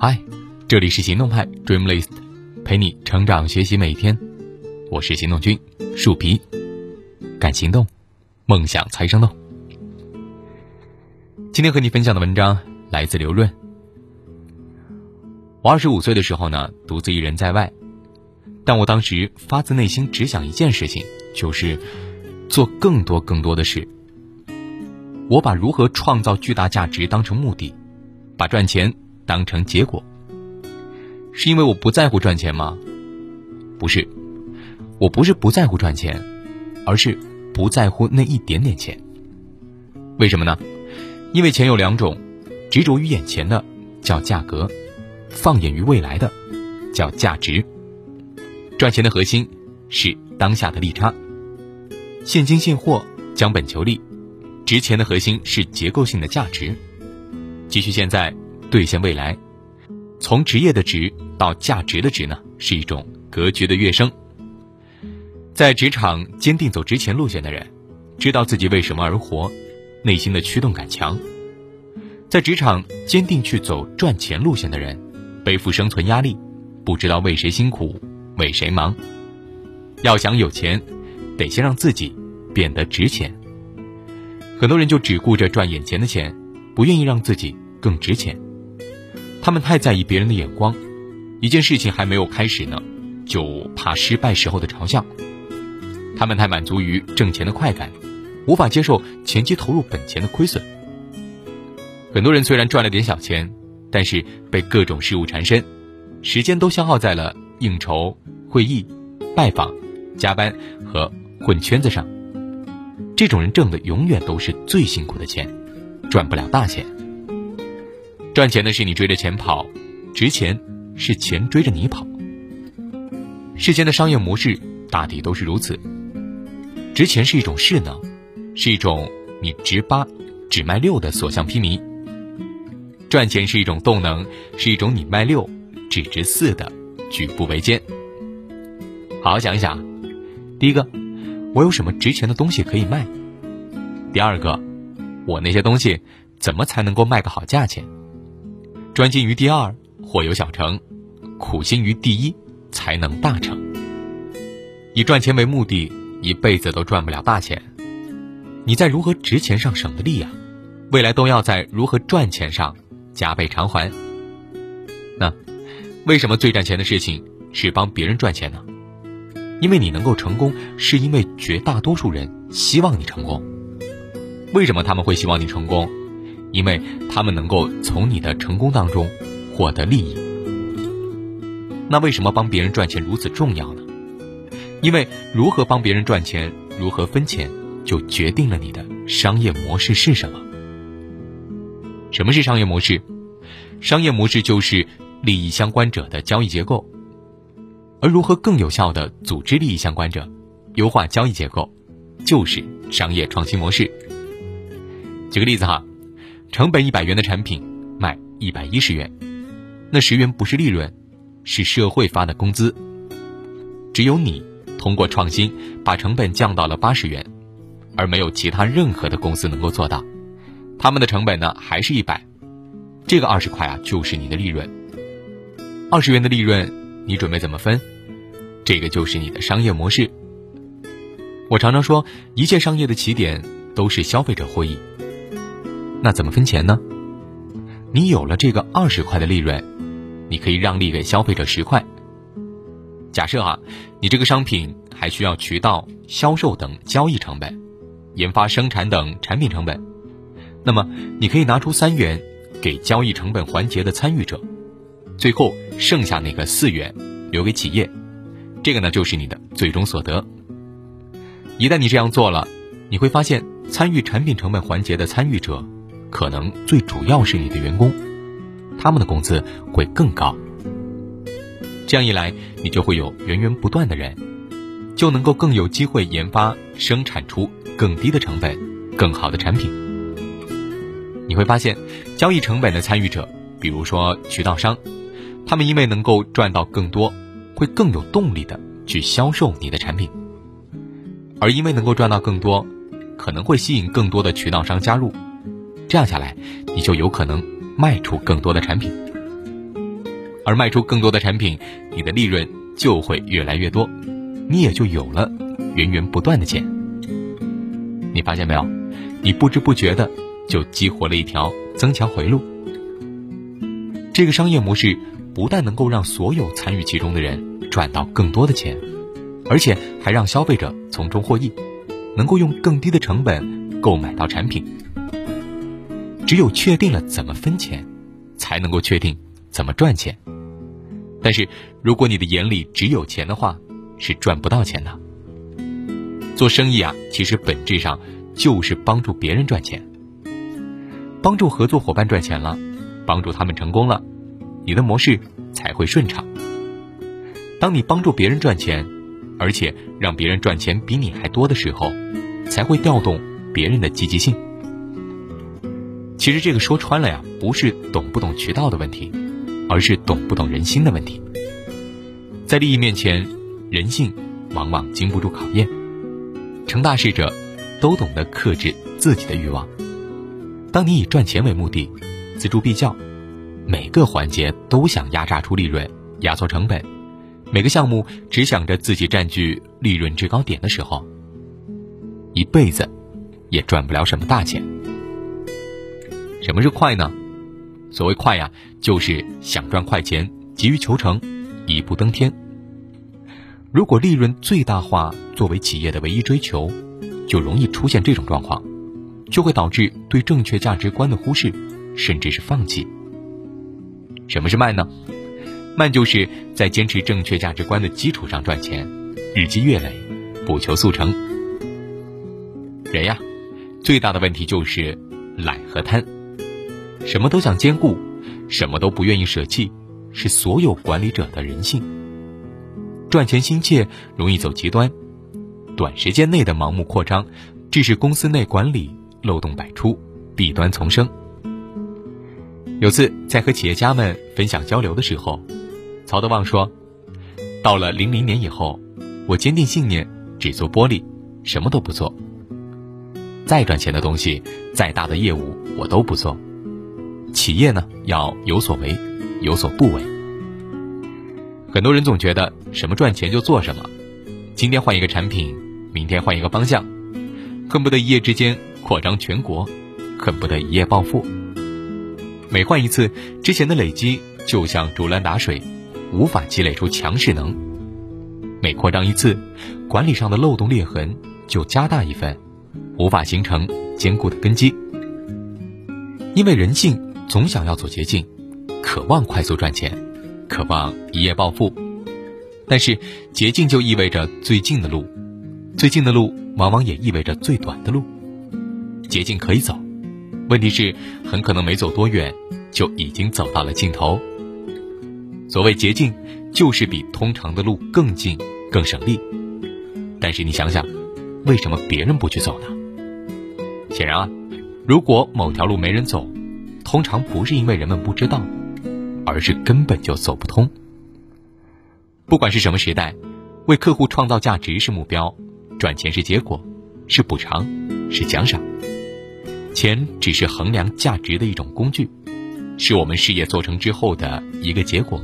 嗨，这里是行动派 Dream List，陪你成长学习每一天。我是行动君树皮，敢行动，梦想才生动。今天和你分享的文章来自刘润。我二十五岁的时候呢，独自一人在外，但我当时发自内心只想一件事情，就是做更多更多的事。我把如何创造巨大价值当成目的。把赚钱当成结果，是因为我不在乎赚钱吗？不是，我不是不在乎赚钱，而是不在乎那一点点钱。为什么呢？因为钱有两种，执着于眼前的叫价格，放眼于未来的叫价值。赚钱的核心是当下的利差，现金现货将本求利，值钱的核心是结构性的价值。继续现在，兑现未来。从职业的值到价值的值呢，是一种格局的跃升。在职场坚定走值钱路线的人，知道自己为什么而活，内心的驱动感强。在职场坚定去走赚钱路线的人，背负生存压力，不知道为谁辛苦，为谁忙。要想有钱，得先让自己变得值钱。很多人就只顾着赚眼前的钱。不愿意让自己更值钱，他们太在意别人的眼光，一件事情还没有开始呢，就怕失败时候的嘲笑。他们太满足于挣钱的快感，无法接受前期投入本钱的亏损。很多人虽然赚了点小钱，但是被各种事物缠身，时间都消耗在了应酬、会议、拜访、加班和混圈子上。这种人挣的永远都是最辛苦的钱。赚不了大钱，赚钱的是你追着钱跑，值钱是钱追着你跑。世间的商业模式大抵都是如此。值钱是一种势能，是一种你值八只卖六的所向披靡；赚钱是一种动能，是一种你卖六只值四的举步维艰。好好想一想，第一个，我有什么值钱的东西可以卖？第二个。我那些东西，怎么才能够卖个好价钱？专心于第二，或有小成；苦心于第一，才能大成。以赚钱为目的，一辈子都赚不了大钱。你在如何值钱上省的力啊？未来都要在如何赚钱上加倍偿还。那，为什么最赚钱的事情是帮别人赚钱呢？因为你能够成功，是因为绝大多数人希望你成功。为什么他们会希望你成功？因为他们能够从你的成功当中获得利益。那为什么帮别人赚钱如此重要呢？因为如何帮别人赚钱，如何分钱，就决定了你的商业模式是什么。什么是商业模式？商业模式就是利益相关者的交易结构。而如何更有效的组织利益相关者，优化交易结构，就是商业创新模式。举个例子哈，成本一百元的产品卖一百一十元，那十元不是利润，是社会发的工资。只有你通过创新把成本降到了八十元，而没有其他任何的公司能够做到，他们的成本呢还是一百，这个二十块啊就是你的利润。二十元的利润，你准备怎么分？这个就是你的商业模式。我常常说，一切商业的起点都是消费者获益。那怎么分钱呢？你有了这个二十块的利润，你可以让利给消费者十块。假设啊，你这个商品还需要渠道销售等交易成本，研发生产等产品成本，那么你可以拿出三元给交易成本环节的参与者，最后剩下那个四元留给企业，这个呢就是你的最终所得。一旦你这样做了，你会发现参与产品成本环节的参与者。可能最主要是你的员工，他们的工资会更高。这样一来，你就会有源源不断的人，就能够更有机会研发生产出更低的成本、更好的产品。你会发现，交易成本的参与者，比如说渠道商，他们因为能够赚到更多，会更有动力的去销售你的产品，而因为能够赚到更多，可能会吸引更多的渠道商加入。这样下来，你就有可能卖出更多的产品，而卖出更多的产品，你的利润就会越来越多，你也就有了源源不断的钱。你发现没有？你不知不觉的就激活了一条增强回路。这个商业模式不但能够让所有参与其中的人赚到更多的钱，而且还让消费者从中获益，能够用更低的成本购买到产品。只有确定了怎么分钱，才能够确定怎么赚钱。但是，如果你的眼里只有钱的话，是赚不到钱的。做生意啊，其实本质上就是帮助别人赚钱，帮助合作伙伴赚钱了，帮助他们成功了，你的模式才会顺畅。当你帮助别人赚钱，而且让别人赚钱比你还多的时候，才会调动别人的积极性。其实这个说穿了呀，不是懂不懂渠道的问题，而是懂不懂人心的问题。在利益面前，人性往往经不住考验。成大事者，都懂得克制自己的欲望。当你以赚钱为目的，锱铢必较，每个环节都想压榨出利润，压缩成本，每个项目只想着自己占据利润制高点的时候，一辈子也赚不了什么大钱。什么是快呢？所谓快呀，就是想赚快钱，急于求成，一步登天。如果利润最大化作为企业的唯一追求，就容易出现这种状况，就会导致对正确价值观的忽视，甚至是放弃。什么是慢呢？慢就是在坚持正确价值观的基础上赚钱，日积月累，不求速成。人呀，最大的问题就是懒和贪。什么都想兼顾，什么都不愿意舍弃，是所有管理者的人性。赚钱心切，容易走极端，短时间内的盲目扩张，致使公司内管理漏洞百出，弊端丛生。有次在和企业家们分享交流的时候，曹德旺说：“到了零零年以后，我坚定信念，只做玻璃，什么都不做。再赚钱的东西，再大的业务，我都不做。”企业呢要有所为，有所不为。很多人总觉得什么赚钱就做什么，今天换一个产品，明天换一个方向，恨不得一夜之间扩张全国，恨不得一夜暴富。每换一次之前的累积就像竹篮打水，无法积累出强势能；每扩张一次，管理上的漏洞裂痕就加大一分，无法形成坚固的根基。因为人性。总想要走捷径，渴望快速赚钱，渴望一夜暴富，但是捷径就意味着最近的路，最近的路往往也意味着最短的路。捷径可以走，问题是很可能没走多远就已经走到了尽头。所谓捷径，就是比通常的路更近、更省力。但是你想想，为什么别人不去走呢？显然啊，如果某条路没人走。通常不是因为人们不知道，而是根本就走不通。不管是什么时代，为客户创造价值是目标，赚钱是结果，是补偿，是奖赏。钱只是衡量价值的一种工具，是我们事业做成之后的一个结果。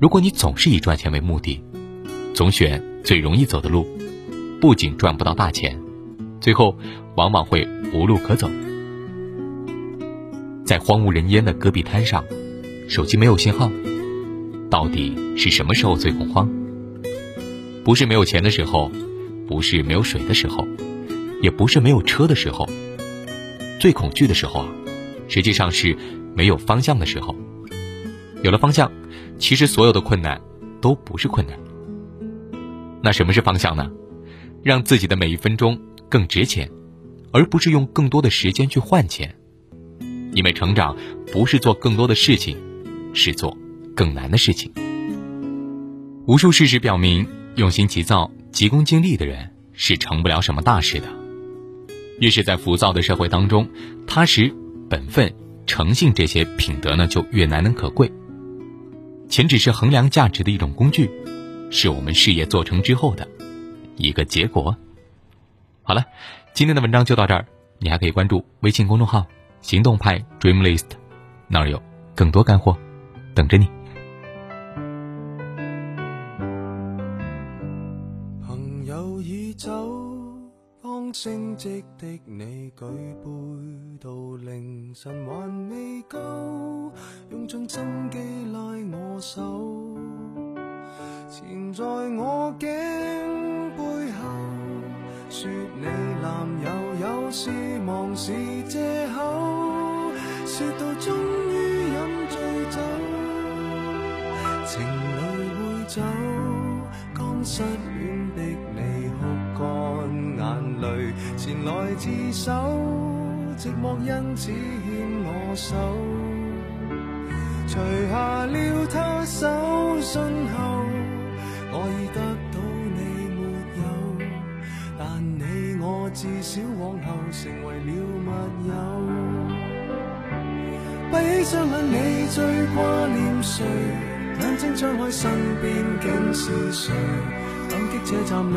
如果你总是以赚钱为目的，总选最容易走的路，不仅赚不到大钱，最后往往会无路可走。在荒无人烟的戈壁滩上，手机没有信号，到底是什么时候最恐慌？不是没有钱的时候，不是没有水的时候，也不是没有车的时候，最恐惧的时候啊，实际上是没有方向的时候。有了方向，其实所有的困难都不是困难。那什么是方向呢？让自己的每一分钟更值钱，而不是用更多的时间去换钱。因为成长不是做更多的事情，是做更难的事情。无数事实表明，用心急躁、急功近利的人是成不了什么大事的。越是在浮躁的社会当中，踏实、本分、诚信这些品德呢，就越难能可贵。钱只是衡量价值的一种工具，是我们事业做成之后的一个结果。好了，今天的文章就到这儿，你还可以关注微信公众号。行动派 Dream List，那儿有更多干货等着你。朋友已走，方升职的你举杯到凌晨还未够，用尽心机拉我手，缠在我颈背后，说你男友有事忙事啫。说到终于饮醉酒，情泪会走。刚失恋的你哭干眼泪，前来自首，寂寞因此欠我手。除下了他手信后，我已得到你没有，但你我至少往后成为了密友。闭起双眼，你最挂念谁？眼睛张开，身边竟是谁？感激车站里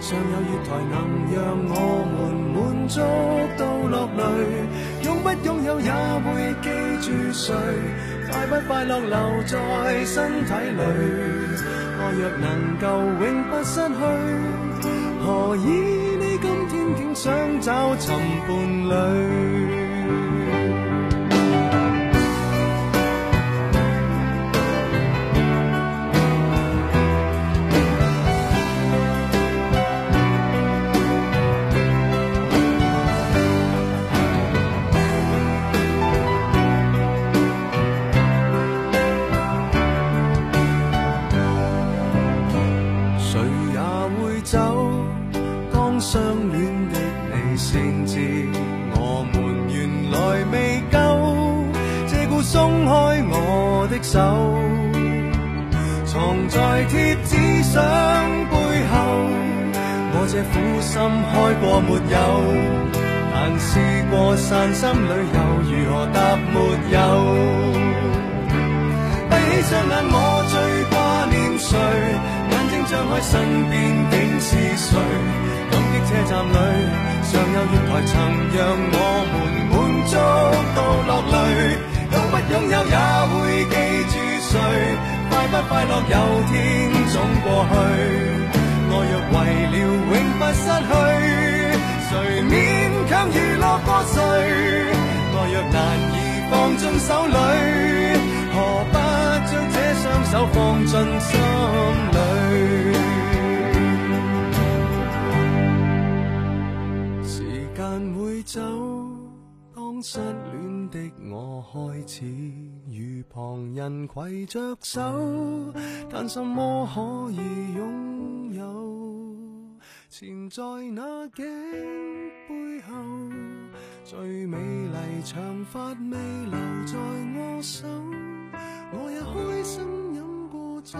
尚有月台，能让我们满足到落泪。拥不拥有也会记住谁？快不快乐留在身体里？爱若能够永不失去，何以你今天竟想找寻伴侣？苦心开过没有？但试过散心旅游，如何答没有？闭起双眼，我最挂念谁？眼睛张开，身边竟是谁？感激车站里尚有月台，曾让我们满足到落泪。拥不拥有也会记住谁？快不快乐，有天总过去。为了永不失去，谁勉强娱乐过谁？爱若难以放进手里，何不将这双手放进心里？时间会走，当失恋的我开始与旁人攜着手，但什么可以拥？缠在那颈背后，最美丽长发未留在我手，我也开心饮过酒。